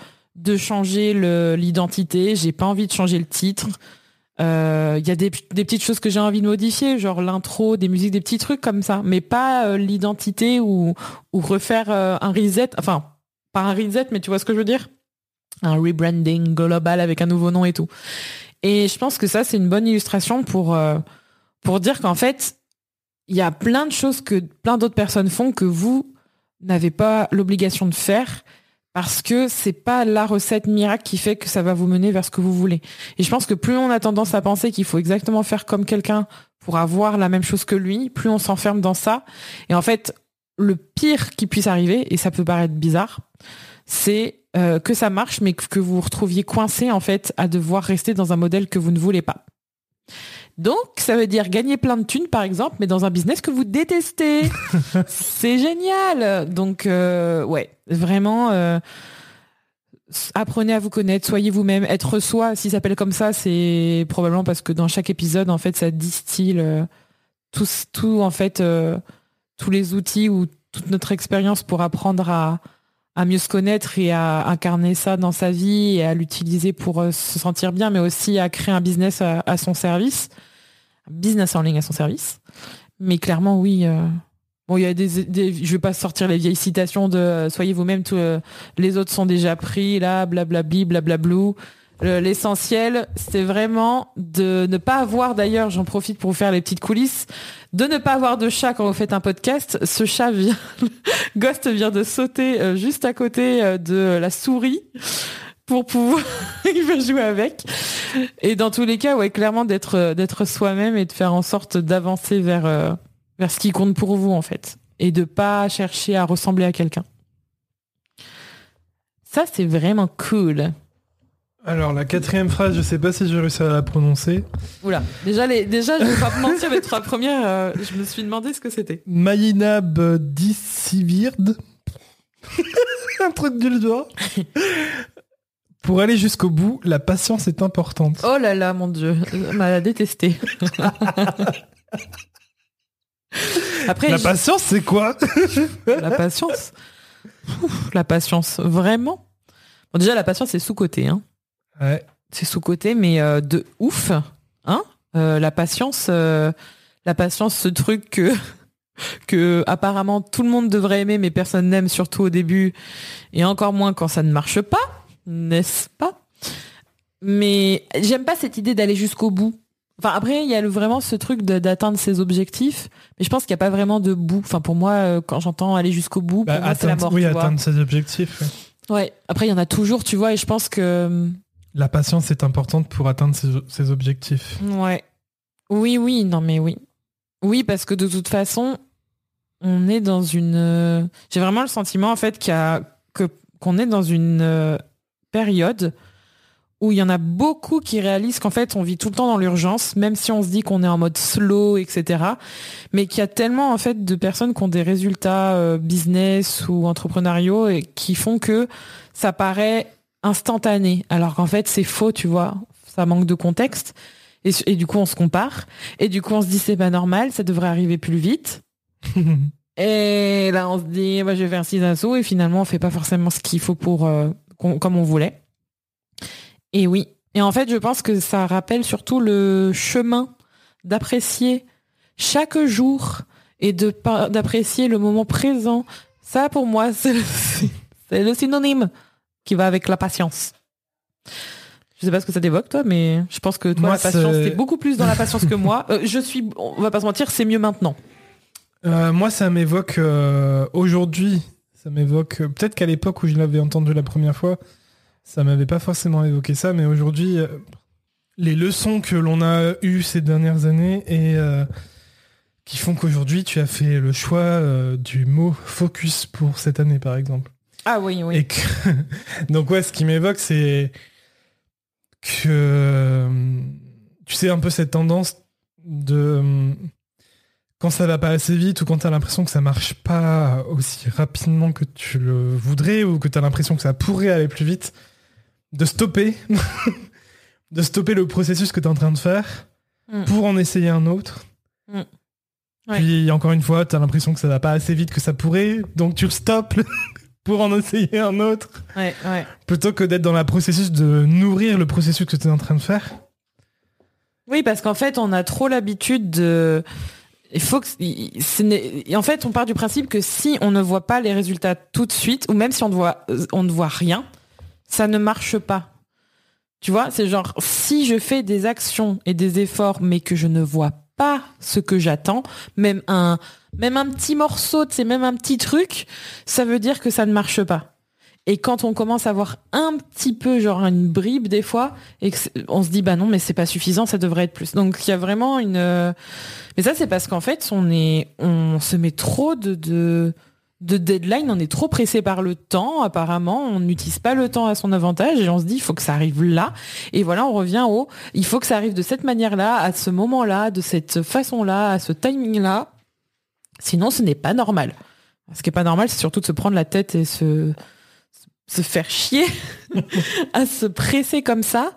S1: changer l'identité. J'ai pas envie de changer le titre. Euh, Il y a des, petites choses que j'ai envie de modifier, genre l'intro, des musiques, des petits trucs comme ça, mais pas euh, l'identité ou ou refaire euh, un reset. Enfin, pas un reset, mais tu vois ce que je veux dire? Un rebranding global avec un nouveau nom et tout. Et je pense que ça, c'est une bonne illustration pour euh, pour dire qu'en fait, il y a plein de choses que plein d'autres personnes font que vous n'avez pas l'obligation de faire parce que c'est pas la recette miracle qui fait que ça va vous mener vers ce que vous voulez. Et je pense que plus on a tendance à penser qu'il faut exactement faire comme quelqu'un pour avoir la même chose que lui, plus on s'enferme dans ça. Et en fait, le pire qui puisse arriver, et ça peut paraître bizarre, c'est euh, que ça marche, mais que vous vous retrouviez coincé en fait à devoir rester dans un modèle que vous ne voulez pas. Donc, ça veut dire gagner plein de thunes, par exemple, mais dans un business que vous détestez. c'est génial. Donc, euh, ouais, vraiment, euh, apprenez à vous connaître, soyez vous-même. Être soi, s'il s'appelle comme ça, c'est probablement parce que dans chaque épisode, en fait, ça distille euh, tout, tout, en fait, tous les outils ou toute notre expérience pour apprendre à, à mieux se connaître et à incarner ça dans sa vie et à l'utiliser pour euh, se sentir bien, mais aussi à créer un business à, à son service, un business en ligne à son service. Mais clairement, oui. euh, Bon, il y a des, je vais pas sortir les vieilles citations de euh, soyez vous-même, euh, les autres sont déjà pris, là, blablabli, blablablou. Le- L'essentiel, c'est vraiment de ne pas avoir, d'ailleurs, j'en profite pour vous faire les petites coulisses, de ne pas avoir de chat quand vous faites un podcast. Ce chat vient, Ghost vient de sauter euh, juste à côté euh, de la souris. pour pouvoir jouer avec. Et dans tous les cas, ouais, clairement d'être d'être soi-même et de faire en sorte d'avancer vers euh, vers ce qui compte pour vous en fait et de pas chercher à ressembler à quelqu'un. Ça c'est vraiment cool.
S2: Alors la quatrième phrase, je sais pas si j'ai réussi à la prononcer.
S1: Oula, déjà les déjà je vais pas mentir les trois premières, euh, je me suis demandé ce que c'était.
S2: Mayinab Dissivird. Un truc du doigt. Pour aller jusqu'au bout, la patience est importante.
S1: Oh là là, mon dieu, m'a détesté.
S2: Après, la patience, c'est quoi?
S1: La patience. la patience, vraiment. Bon, déjà, la patience, c'est sous-côté. Hein.
S2: Ouais.
S1: C'est sous-côté, mais euh, de ouf. Hein euh, la patience, euh, la patience, ce truc que, que apparemment tout le monde devrait aimer, mais personne n'aime, surtout au début, et encore moins quand ça ne marche pas, n'est-ce pas? Mais j'aime pas cette idée d'aller jusqu'au bout. Enfin après, il y a le, vraiment ce truc d'atteindre ses objectifs, mais je pense qu'il n'y a pas vraiment de bout. Enfin pour moi, quand j'entends aller jusqu'au bout,
S2: bah,
S1: c'est la mort.
S2: Oui, atteindre ses objectifs.
S1: Ouais. Après, il y en a toujours, tu vois, et je pense que
S2: la patience est importante pour atteindre ses, objectifs.
S1: Ouais. Oui, oui, non mais oui. Oui, parce que de toute façon, on est dans une... J'ai vraiment le sentiment, en fait, que qu'on est dans une euh, période où il y en a beaucoup qui réalisent qu'en fait, on vit tout le temps dans l'urgence, même si on se dit qu'on est en mode slow, etc. Mais qu'il y a tellement, en fait, de personnes qui ont des résultats euh, business ou entrepreneuriaux et qui font que ça paraît instantané, alors qu'en fait c'est faux, tu vois, ça manque de contexte. Et, du coup on se compare, et du coup on se dit c'est pas normal, ça devrait arriver plus vite. et là on se dit bah, je vais faire six assauts, et finalement on fait pas forcément ce qu'il faut pour euh, comme on voulait. Et oui, et en fait je pense que ça rappelle surtout le chemin d'apprécier chaque jour et de d'apprécier le moment présent. Ça pour moi c'est le synonyme qui va avec la patience. Je sais pas ce que ça t'évoque toi, mais je pense que toi la patience t'es beaucoup plus dans la patience que moi. Euh, je suis, on va pas se mentir, c'est mieux maintenant.
S2: Euh, moi, ça m'évoque euh, aujourd'hui. Ça m'évoque peut-être qu'à l'époque où je l'avais entendu la première fois, ça m'avait pas forcément évoqué ça, mais aujourd'hui, les leçons que l'on a eues ces dernières années et qui font qu'aujourd'hui tu as fait le choix du mot focus pour cette année, par exemple.
S1: Ah oui, oui.
S2: Donc ouais, ce qui m'évoque, c'est que tu sais un peu cette tendance de quand ça va pas assez vite ou quand tu as l'impression que ça marche pas aussi rapidement que tu le voudrais ou que tu as l'impression que ça pourrait aller plus vite, de stopper, de stopper le processus que tu es en train de faire mm. pour en essayer un autre. Mm. Puis encore une fois, tu as l'impression que ça va pas assez vite que ça pourrait, donc tu le stoppes pour en essayer un autre. Plutôt que d'être dans le processus de nourrir le processus que tu es en train de faire.
S1: Oui, parce qu'en fait, on a trop l'habitude de... Il faut que... En fait, on part du principe que si on ne voit pas les résultats tout de suite, ou même si on ne voit, on ne voit rien, ça ne marche pas. Tu vois, c'est genre, si je fais des actions et des efforts, mais que je ne vois pas ce que j'attends, même un, même un petit morceau, c'est même un petit truc, ça veut dire que ça ne marche pas. Et quand on commence à voir un petit peu, genre une bribe des fois, et on se dit bah non, mais c'est pas suffisant, ça devrait être plus. Donc il y a vraiment une. Mais ça c'est parce qu'en fait on est, on se met trop de, de de deadline, on est trop pressé par le temps, apparemment, on n'utilise pas le temps à son avantage et on se dit il faut que ça arrive là. Et voilà, on revient au il faut que ça arrive de cette manière-là, à ce moment-là, de cette façon-là, à ce timing-là. Sinon, ce n'est pas normal. Ce qui est pas normal, c'est surtout de se prendre la tête et se, se faire chier à se presser comme ça.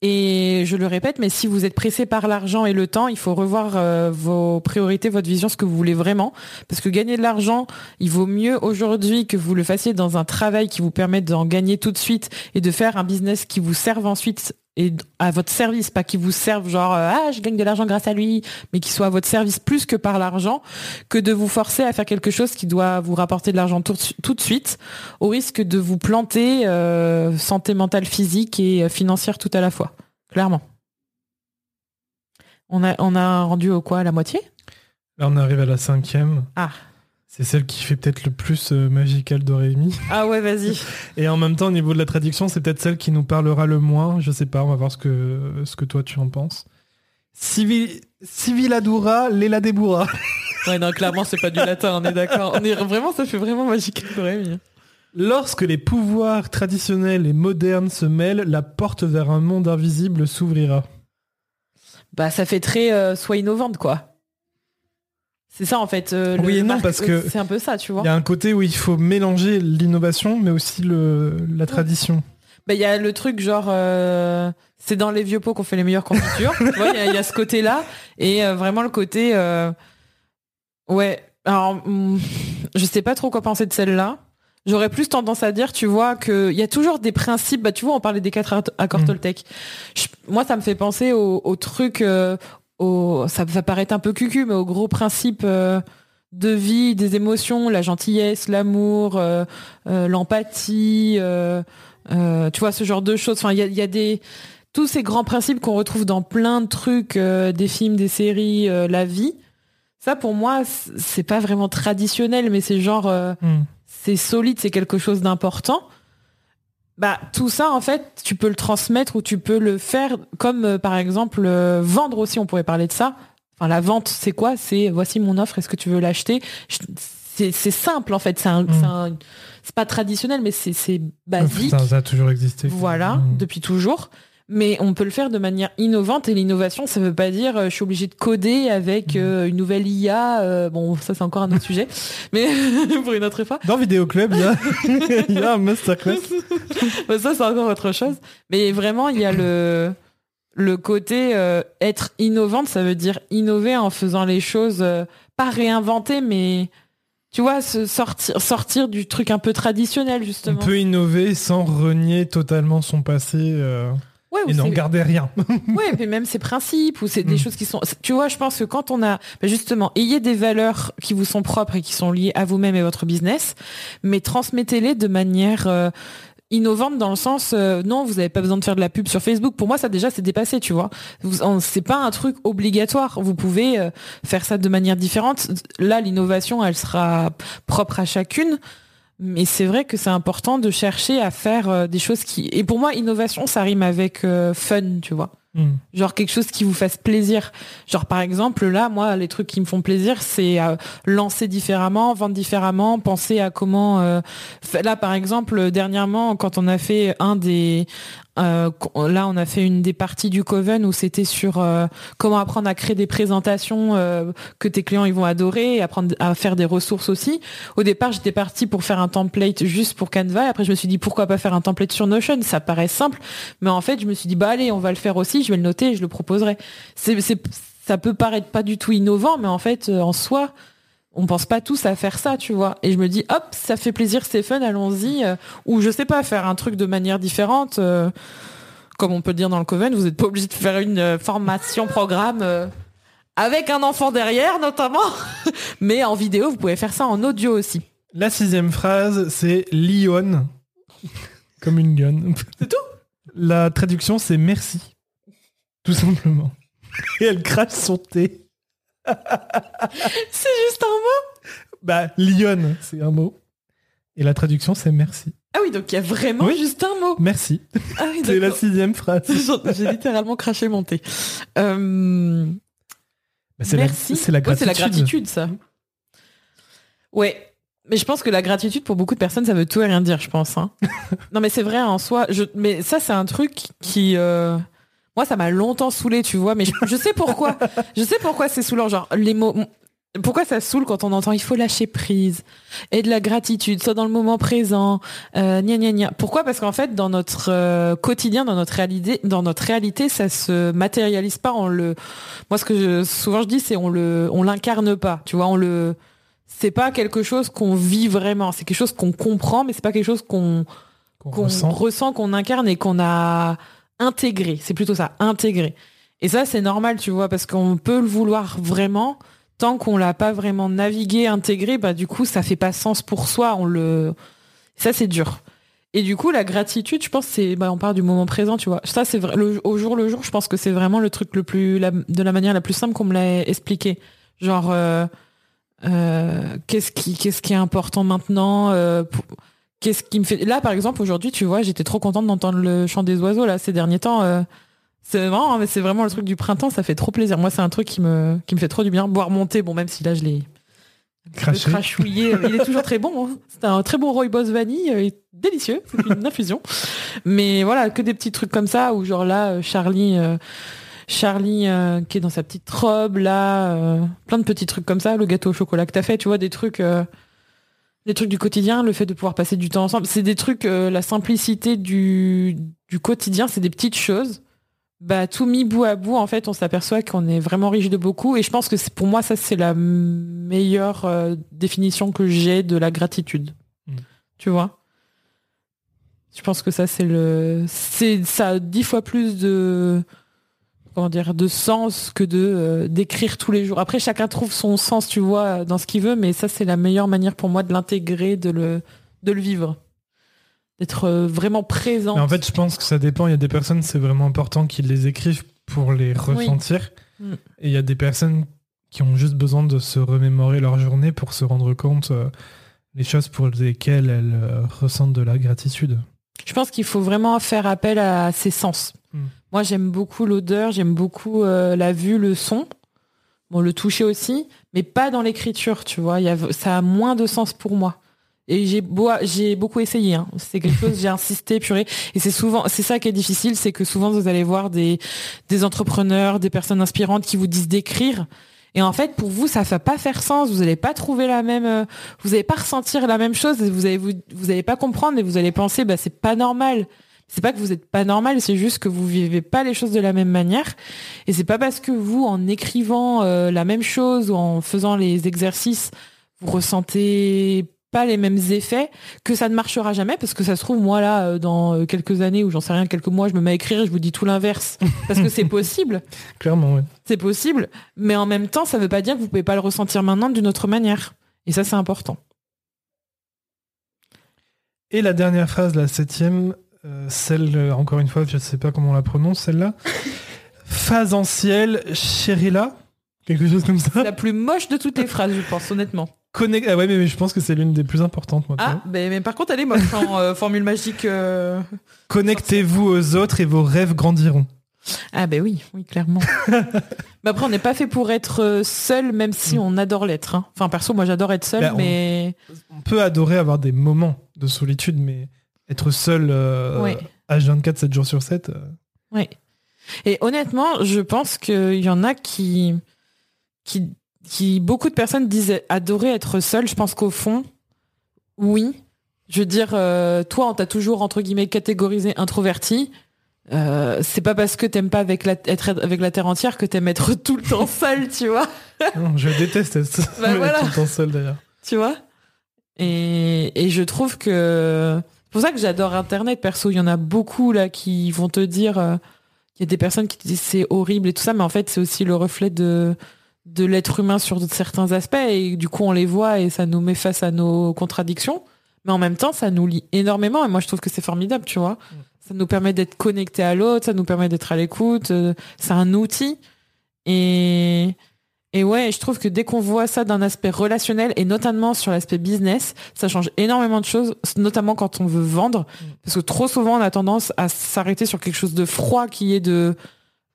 S1: Et je le répète, mais si vous êtes pressé par l'argent et le temps, il faut revoir euh, vos priorités, votre vision, ce que vous voulez vraiment. Parce que gagner de l'argent, il vaut mieux aujourd'hui que vous le fassiez dans un travail qui vous permette d'en gagner tout de suite et de faire un business qui vous serve ensuite et à votre service, pas qui vous serve genre euh, ah je gagne de l'argent grâce à lui, mais qui soit à votre service plus que par l'argent, que de vous forcer à faire quelque chose qui doit vous rapporter de l'argent tout, de suite, au risque de vous planter euh, santé mentale, physique et euh, financière tout à la fois, clairement. On a on a rendu au quoi à la moitié?
S2: Là on arrive à la cinquième.
S1: Ah.
S2: C'est celle qui fait peut-être le plus euh, magical d'Orémi.
S1: Ah ouais, vas-y.
S2: Et en même temps, au niveau de la traduction, c'est peut-être celle qui nous parlera le moins. Je sais pas, on va voir ce que, ce que toi tu en penses. Civi... Civiladura, Lela Debura.
S1: Ouais, non, clairement, c'est pas du latin, on est d'accord. On est vraiment, ça fait vraiment magical d'Orémi.
S2: Lorsque les pouvoirs traditionnels et modernes se mêlent, la porte vers un monde invisible s'ouvrira.
S1: Bah, ça fait très euh, soit innovante, quoi. C'est ça, en fait. euh, le
S2: Oui et non, parce que
S1: C'est un peu ça, tu vois.
S2: Il y a un côté où il faut mélanger l'innovation, mais aussi le, la tradition.
S1: Bah, il y a le truc genre, euh, c'est dans les vieux pots qu'on fait les meilleures confitures. il y a- il y, a ce côté-là. Et euh, vraiment le côté, euh, ouais. Alors, hum, je sais pas trop quoi penser de celle-là. J'aurais plus tendance à dire, tu vois, qu'il y a toujours des principes. Bah, tu vois, on parlait des quatre acc- accords
S2: Mm.
S1: Toltec. Moi, ça me fait penser au, au truc, euh, au, ça va paraître un peu cucu, mais au gros principe euh, de vie, des émotions, la gentillesse, l'amour, euh, euh, l'empathie. euh, euh, tu vois, ce genre de choses. Enfin, il y a, il y a des tous ces grands principes qu'on retrouve dans plein de trucs, euh, des films, des séries, euh, la vie. Ça, pour moi, c'est pas vraiment traditionnel, mais c'est genre, euh,
S2: Hmm.
S1: c'est solide, c'est quelque chose d'important. Bah, tout ça, en fait, tu peux le transmettre ou tu peux le faire comme, euh, par exemple, euh, vendre aussi, on pourrait parler de ça. Enfin, la vente, c'est quoi? C'est voici mon offre, est-ce que tu veux l'acheter? C'est simple, en fait. C'est
S2: Mm.
S1: c'est pas traditionnel, mais c'est c'est basique.
S2: Ça, ça a toujours existé.
S1: Voilà,
S2: Hmm.
S1: depuis toujours. Mais on peut le faire de manière innovante et l'innovation, ça veut pas dire euh, je suis obligé de coder avec
S2: Mm.
S1: euh, une nouvelle IA. euh, bon, ça c'est encore un autre sujet, mais pour une autre fois.
S2: Dans Vidéo Club, il y a, il y a un masterclass.
S1: Bah, ça c'est encore autre chose. Mais vraiment, il y a le le côté euh, être innovante, ça veut dire innover en faisant les choses euh, pas réinventer, mais tu vois, se sortir sortir du truc un peu traditionnel
S2: On
S1: justement.
S2: peut innover sans renier totalement son passé euh,
S1: Ouais,
S2: et n'en garder rien.
S1: Ouais, mais même ses principes ou c'est des
S2: Mm.
S1: choses qui sont. Tu vois, je pense que quand on a, bah, justement, ayez des valeurs qui vous sont propres et qui sont liées à vous-même et votre business, mais transmettez-les de manière euh, innovante dans le sens, euh, non, vous n'avez pas besoin de faire de la pub sur Facebook. Pour moi, ça déjà, c'est dépassé, tu vois. C'est pas un truc obligatoire. Vous pouvez euh, faire ça de manière différente. Là, l'innovation, elle sera propre à chacune. Mais c'est vrai que c'est important de chercher à faire euh, des choses qui... Et pour moi, innovation, ça rime avec euh, fun, tu vois.
S2: Hmm.
S1: Genre quelque chose qui vous fasse plaisir. Genre par exemple, là, moi, les trucs qui me font plaisir, c'est euh, lancer différemment, vendre différemment, penser à comment... euh, Là, par exemple, dernièrement, quand on a fait un des... euh, là, on a fait une des parties du Coven où c'était sur euh, comment apprendre à créer des présentations euh, que tes clients ils vont adorer apprendre à faire des ressources aussi. Au départ, j'étais partie pour faire un template juste pour Canva. Et après, je me suis dit pourquoi pas faire un template sur Notion? Ça paraît simple, mais en fait, je me suis dit bah allez, on va le faire aussi. Je vais le noter et je le proposerai. Ça peut paraître pas du tout innovant, mais en fait, en soi, on pense pas tous à faire ça, tu vois. Et je me dis hop, ça fait plaisir, c'est fun, allons-y. euh, ou je sais pas, faire un truc de manière différente. euh, comme on peut le dire dans le Coven, vous n'êtes pas obligé de faire une euh, formation programme. euh, avec un enfant derrière notamment, mais en vidéo, vous pouvez faire ça en audio aussi.
S2: La sixième phrase, c'est Lyon. Comme une lionne.
S1: C'est tout?
S2: La traduction, c'est merci. Tout simplement. Et elle crache son thé.
S1: C'est juste un mot.
S2: Bah, Lyon, c'est un mot. Et la traduction, c'est merci.
S1: Ah oui, donc il y a vraiment
S2: Oui.
S1: juste un mot.
S2: Merci.
S1: Ah oui,
S2: C'est la sixième phrase.
S1: J'ai littéralement craché mon thé. Euh,
S2: Bah, c'est la,
S1: merci.
S2: c'est la
S1: c'est
S2: gratitude.
S1: la gratitude, ça. Ouais. Mais je pense que la gratitude, pour beaucoup de personnes, ça veut tout et rien dire, je pense. hein. non, mais c'est vrai, en soi. Je... Mais ça, c'est un truc qui... euh, Moi, ça m'a longtemps saoulé, tu vois. Mais je, je sais pourquoi. je sais pourquoi c'est saoulant. Genre, les mots... Pourquoi ça saoule quand on entend il faut lâcher prise et de la gratitude, soit dans le moment présent, euh, gna gna gna. Pourquoi? Parce qu'en fait, dans notre euh, quotidien, dans notre réalité, dans notre réalité, ça se matérialise pas. On le, moi, ce que je, souvent je dis, c'est on le, on l'incarne pas. Tu vois, on le, c'est pas quelque chose qu'on vit vraiment. C'est quelque chose qu'on comprend, mais c'est pas quelque chose qu'on
S2: Qu'on
S1: qu'on
S2: ressent.
S1: ressent, qu'on incarne et qu'on a intégré. C'est plutôt ça, intégré. Et ça, c'est normal, tu vois, parce qu'on peut le vouloir vraiment. Tant qu'on l'a pas vraiment navigué, intégré, bah du coup, ça fait pas sens pour soi. On le, ça c'est dur. Et du coup, la gratitude, je pense, c'est, bah, on parle du moment présent, tu vois. Ça, c'est au jour le jour, je pense que c'est vraiment le truc le plus, de la manière la plus simple qu'on me l'a expliqué. Genre, euh, qu'est-ce qui, qu'est-ce qui est important maintenant Qu'est-ce qui me fait Là, par exemple, aujourd'hui, tu vois, j'étais trop contente d'entendre le chant des oiseaux là ces derniers temps. c'est vraiment, hein, c'est vraiment le truc du printemps. Ça fait trop plaisir. Moi, c'est un truc qui me, qui me fait trop du bien. Boire monter, bon, même si là, je l'ai crachouillé. il est toujours très bon. Hein. C'est un très bon rooibos vanille, euh, délicieux, c'est une infusion. Mais voilà, que des petits trucs comme ça où genre là, euh, Charlie, euh, Charlie qui est dans sa petite robe là, plein de petits trucs comme ça, le gâteau au chocolat que t'as fait, tu vois, des trucs, des trucs du quotidien, le fait de pouvoir passer du temps ensemble, c'est des trucs, la simplicité du, du quotidien, c'est des petites choses bah, tout mis bout à bout, en fait, on s'aperçoit qu'on est vraiment riche de beaucoup. Et je pense que pour moi, ça, c'est la meilleure euh, définition que j'ai de la gratitude. Mm. Tu vois? Je pense que ça, c'est le. c'est Ça a dix fois plus de. Comment dire De sens que de euh, d'écrire tous les jours. Après, chacun trouve son sens, tu vois, dans ce qu'il veut. Mais ça, c'est la meilleure manière pour moi de l'intégrer, de le, de le vivre d'être euh, vraiment présent.
S2: en fait, je pense que ça dépend. Il y a des personnes, c'est vraiment important qu'ils les écrivent pour les ressentir. Mm. Et il y a des personnes qui ont juste besoin de se remémorer leur journée pour se rendre compte euh, les choses pour lesquelles elles euh, ressentent de la gratitude.
S1: Je pense qu'il faut vraiment faire appel à ses sens. Moi, j'aime beaucoup l'odeur, j'aime beaucoup la vue, le son. Bon, le toucher aussi, mais pas dans l'écriture, tu vois. Ça a moins de sens pour moi. Et j'ai beau, j'ai beaucoup essayé. Hein. C'est quelque chose, j'ai insisté, purée. Et c'est souvent, c'est ça qui est difficile, c'est que souvent vous allez voir des des entrepreneurs, des personnes inspirantes qui vous disent d'écrire. Et en fait, pour vous, ça va pas faire sens. Vous n'allez pas trouver la même, euh, vous n'allez pas ressentir la même chose. Vous allez vous, vous allez pas comprendre et vous allez penser, bah c'est pas normal. C'est pas que vous êtes pas normal, c'est juste que vous vivez pas les choses de la même manière. Et c'est pas parce que vous, en écrivant euh, la même chose ou en faisant les exercices, vous ressentez pas les mêmes effets, que ça ne marchera jamais, parce que ça se trouve, moi là, euh, dans euh, quelques années, ou j'en sais rien, quelques mois, je me mets à écrire et je vous dis tout l'inverse. Parce que c'est possible.
S2: Clairement, oui.
S1: C'est possible. Mais en même temps, ça veut pas dire que vous pouvez pas le ressentir maintenant d'une autre manière. Et ça, c'est important.
S2: Et la dernière phrase, la septième, celle, encore une fois, je sais pas comment on la prononce, celle-là. Phase en ciel, Chérila Quelque chose comme ça.
S1: La plus moche de toutes les phrases, je pense, honnêtement.
S2: Ah ouais, mais, je pense que c'est l'une des plus importantes. Moi,
S1: ah, mais, par contre, elle est moche en euh, formule magique. Euh,
S2: Connectez-vous aux autres et vos rêves grandiront.
S1: Ah ben oui, oui, clairement. mais après, on n'est pas fait pour être euh, seul, même si mm. on adore l'être. Hein. Enfin, perso, moi, j'adore être seul, ben, mais...
S2: On, peut adorer avoir des moments de solitude, mais être seul H24, 7 jours sur 7...
S1: Oui. Et honnêtement, je pense qu'il y en a qui... qui qui beaucoup de personnes disaient adorer être seul. Je pense qu'au fond, oui. Je veux dire, euh, toi, on t'a toujours entre guillemets catégorisé introverti. Euh, c'est pas parce que t'aimes pas avec la, être avec la terre entière que t'aimes être tout le temps seul, tu vois.
S2: je déteste être, bah tout le temps seul d'ailleurs.
S1: Tu vois. Et, et je trouve que c'est pour ça que j'adore Internet. Perso, il y en a beaucoup là qui vont te dire. Euh, il y a des personnes qui te disent c'est horrible et tout ça, mais en fait, c'est aussi le reflet de de l'être humain sur certains aspects et du coup on les voit et ça nous met face à nos contradictions mais en même temps ça nous lie énormément et moi je trouve que c'est formidable tu vois mm. ça nous permet d'être connecté à l'autre ça nous permet d'être à l'écoute euh, c'est un outil et et ouais je trouve que dès qu'on voit ça d'un aspect relationnel et notamment sur l'aspect business ça change énormément de choses notamment quand on veut vendre mm. parce que trop souvent on a tendance à s'arrêter sur quelque chose de froid qui est de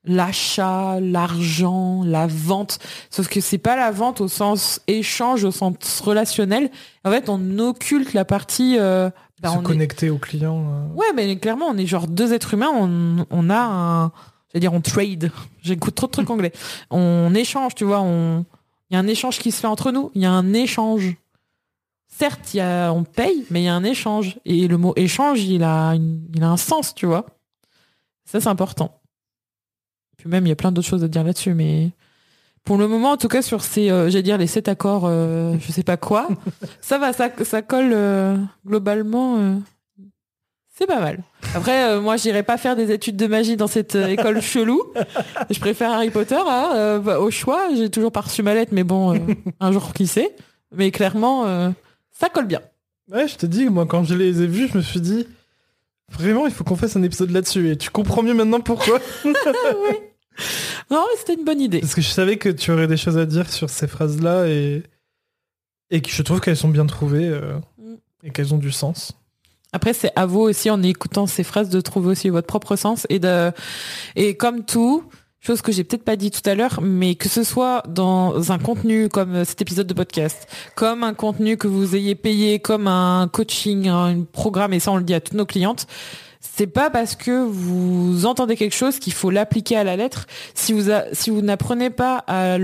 S1: l'achat, l'argent, la vente. Sauf que c'est pas la vente au sens échange, au sens relationnel. En fait, on occulte la partie. Euh,
S2: bah, Se connecter au client. Euh.
S1: Ouais, mais clairement, on est genre deux êtres humains. On, on a un, à dire, on trade. J'écoute trop de trucs anglais. On échange, tu vois. On, il y a un échange qui se fait entre nous. Il y a un échange. Certes, il y a, on paye, mais il y a un échange. Et le mot échange, il a, il a un sens, tu vois. Ça, c'est important même, il y a plein d'autres choses à dire là-dessus, mais pour le moment, en tout cas, sur ces, euh, j'allais dire les sept accords, euh, je sais pas quoi, ça va, ça, ça colle euh, globalement. C'est pas mal. Après, moi, j'irai pas faire des études de magie dans cette école chelou. Je préfère Harry Potter hein, bah, au choix. J'ai toujours pas reçu ma lettre, mais bon, un jour qui sait. Mais clairement, ça colle bien.
S2: Ouais, je te dis, moi, quand je les ai vus, je me suis dit, vraiment, il faut qu'on fasse un épisode là-dessus. Et tu comprends mieux maintenant pourquoi.
S1: oui. Non, c'était une bonne idée.
S2: Parce que je savais que tu aurais des choses à dire sur ces phrases-là et Et que je trouve qu'elles sont bien trouvées euh,
S1: Mm.
S2: et qu'elles ont du sens.
S1: Après, c'est à vous aussi, en écoutant ces phrases, de trouver aussi votre propre sens et de, et comme tout, chose que j'ai peut-être pas dit tout à l'heure, mais que ce soit dans un contenu comme cet épisode de podcast, comme un contenu que vous ayez payé, comme un coaching, un programme, et ça on le dit à toutes nos clientes, c'est pas parce que vous entendez quelque chose qu'il faut l'appliquer à la lettre. Si vous si vous n'apprenez pas à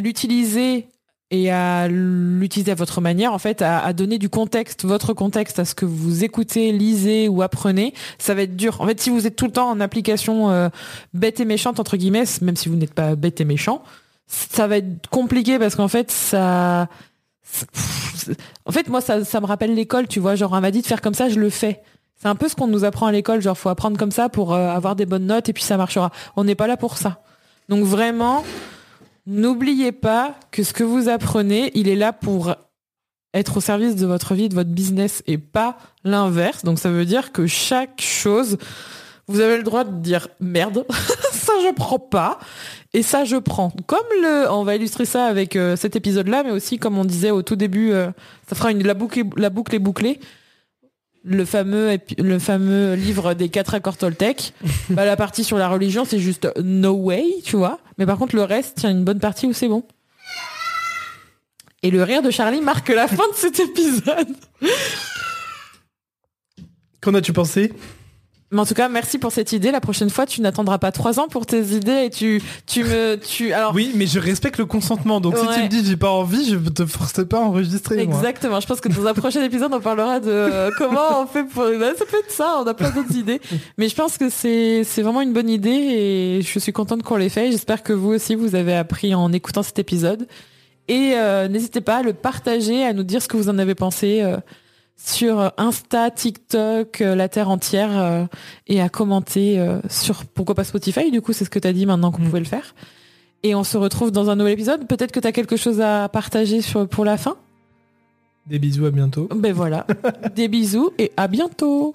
S1: l'utiliser et à l'utiliser à votre manière, en fait, à, donner du contexte, votre contexte à ce que vous écoutez, lisez ou apprenez, ça va être dur. En fait, si vous êtes tout le temps en application euh, bête et méchante entre guillemets, même si vous n'êtes pas bête et méchant, ça va être compliqué parce qu'en fait, ça, en fait, moi, ça, ça me rappelle l'école, tu vois, genre on m'a dit de faire comme ça, je le fais. C'est un peu ce qu'on nous apprend à l'école, genre faut apprendre comme ça pour euh, avoir des bonnes notes et puis ça marchera. On n'est pas là pour ça. Donc vraiment, n'oubliez pas que ce que vous apprenez, il est là pour être au service de votre vie, de votre business et pas l'inverse. Donc ça veut dire que chaque chose, vous avez le droit de dire merde, ça je prends pas et ça je prends. Comme le, on va illustrer ça avec euh, cet épisode-là, mais aussi comme on disait au tout début, euh, ça fera une la boucle, la boucle est bouclée. Le fameux, épi- le fameux livre des quatre accords Toltec. bah, la partie sur la religion, c'est juste no way, tu vois. Mais par contre, le reste, il y a une bonne partie où c'est bon. Et le rire de Charlie marque la fin de cet épisode.
S2: Qu'en as-tu pensé?
S1: Mais en tout cas, merci pour cette idée. La prochaine fois, tu n'attendras pas trois ans pour tes idées et tu, tu me, tu, alors.
S2: Oui, mais je respecte le consentement. Donc si tu me dis j'ai pas envie, je te force pas à enregistrer. moi.
S1: Exactement. Je pense que dans un prochain épisode, on parlera de euh, comment on fait pour. Bah, ça peut être ça. On a plein d'autres idées. Mais je pense que c'est c'est vraiment une bonne idée et je suis contente qu'on l'ait fait. J'espère que vous aussi vous avez appris en écoutant cet épisode. Et euh, n'hésitez pas à le partager, à nous dire ce que vous en avez pensé euh, sur Insta, TikTok, euh, la terre entière, euh, et à commenter euh, sur pourquoi pas Spotify. Du coup, c'est ce que tu as dit maintenant qu'on
S2: Mm.
S1: pouvait le faire. Et on se retrouve dans un nouvel épisode. Peut-être que tu as quelque chose à partager sur, pour la fin.
S2: Des bisous, à bientôt.
S1: Ben voilà. Des bisous et à bientôt.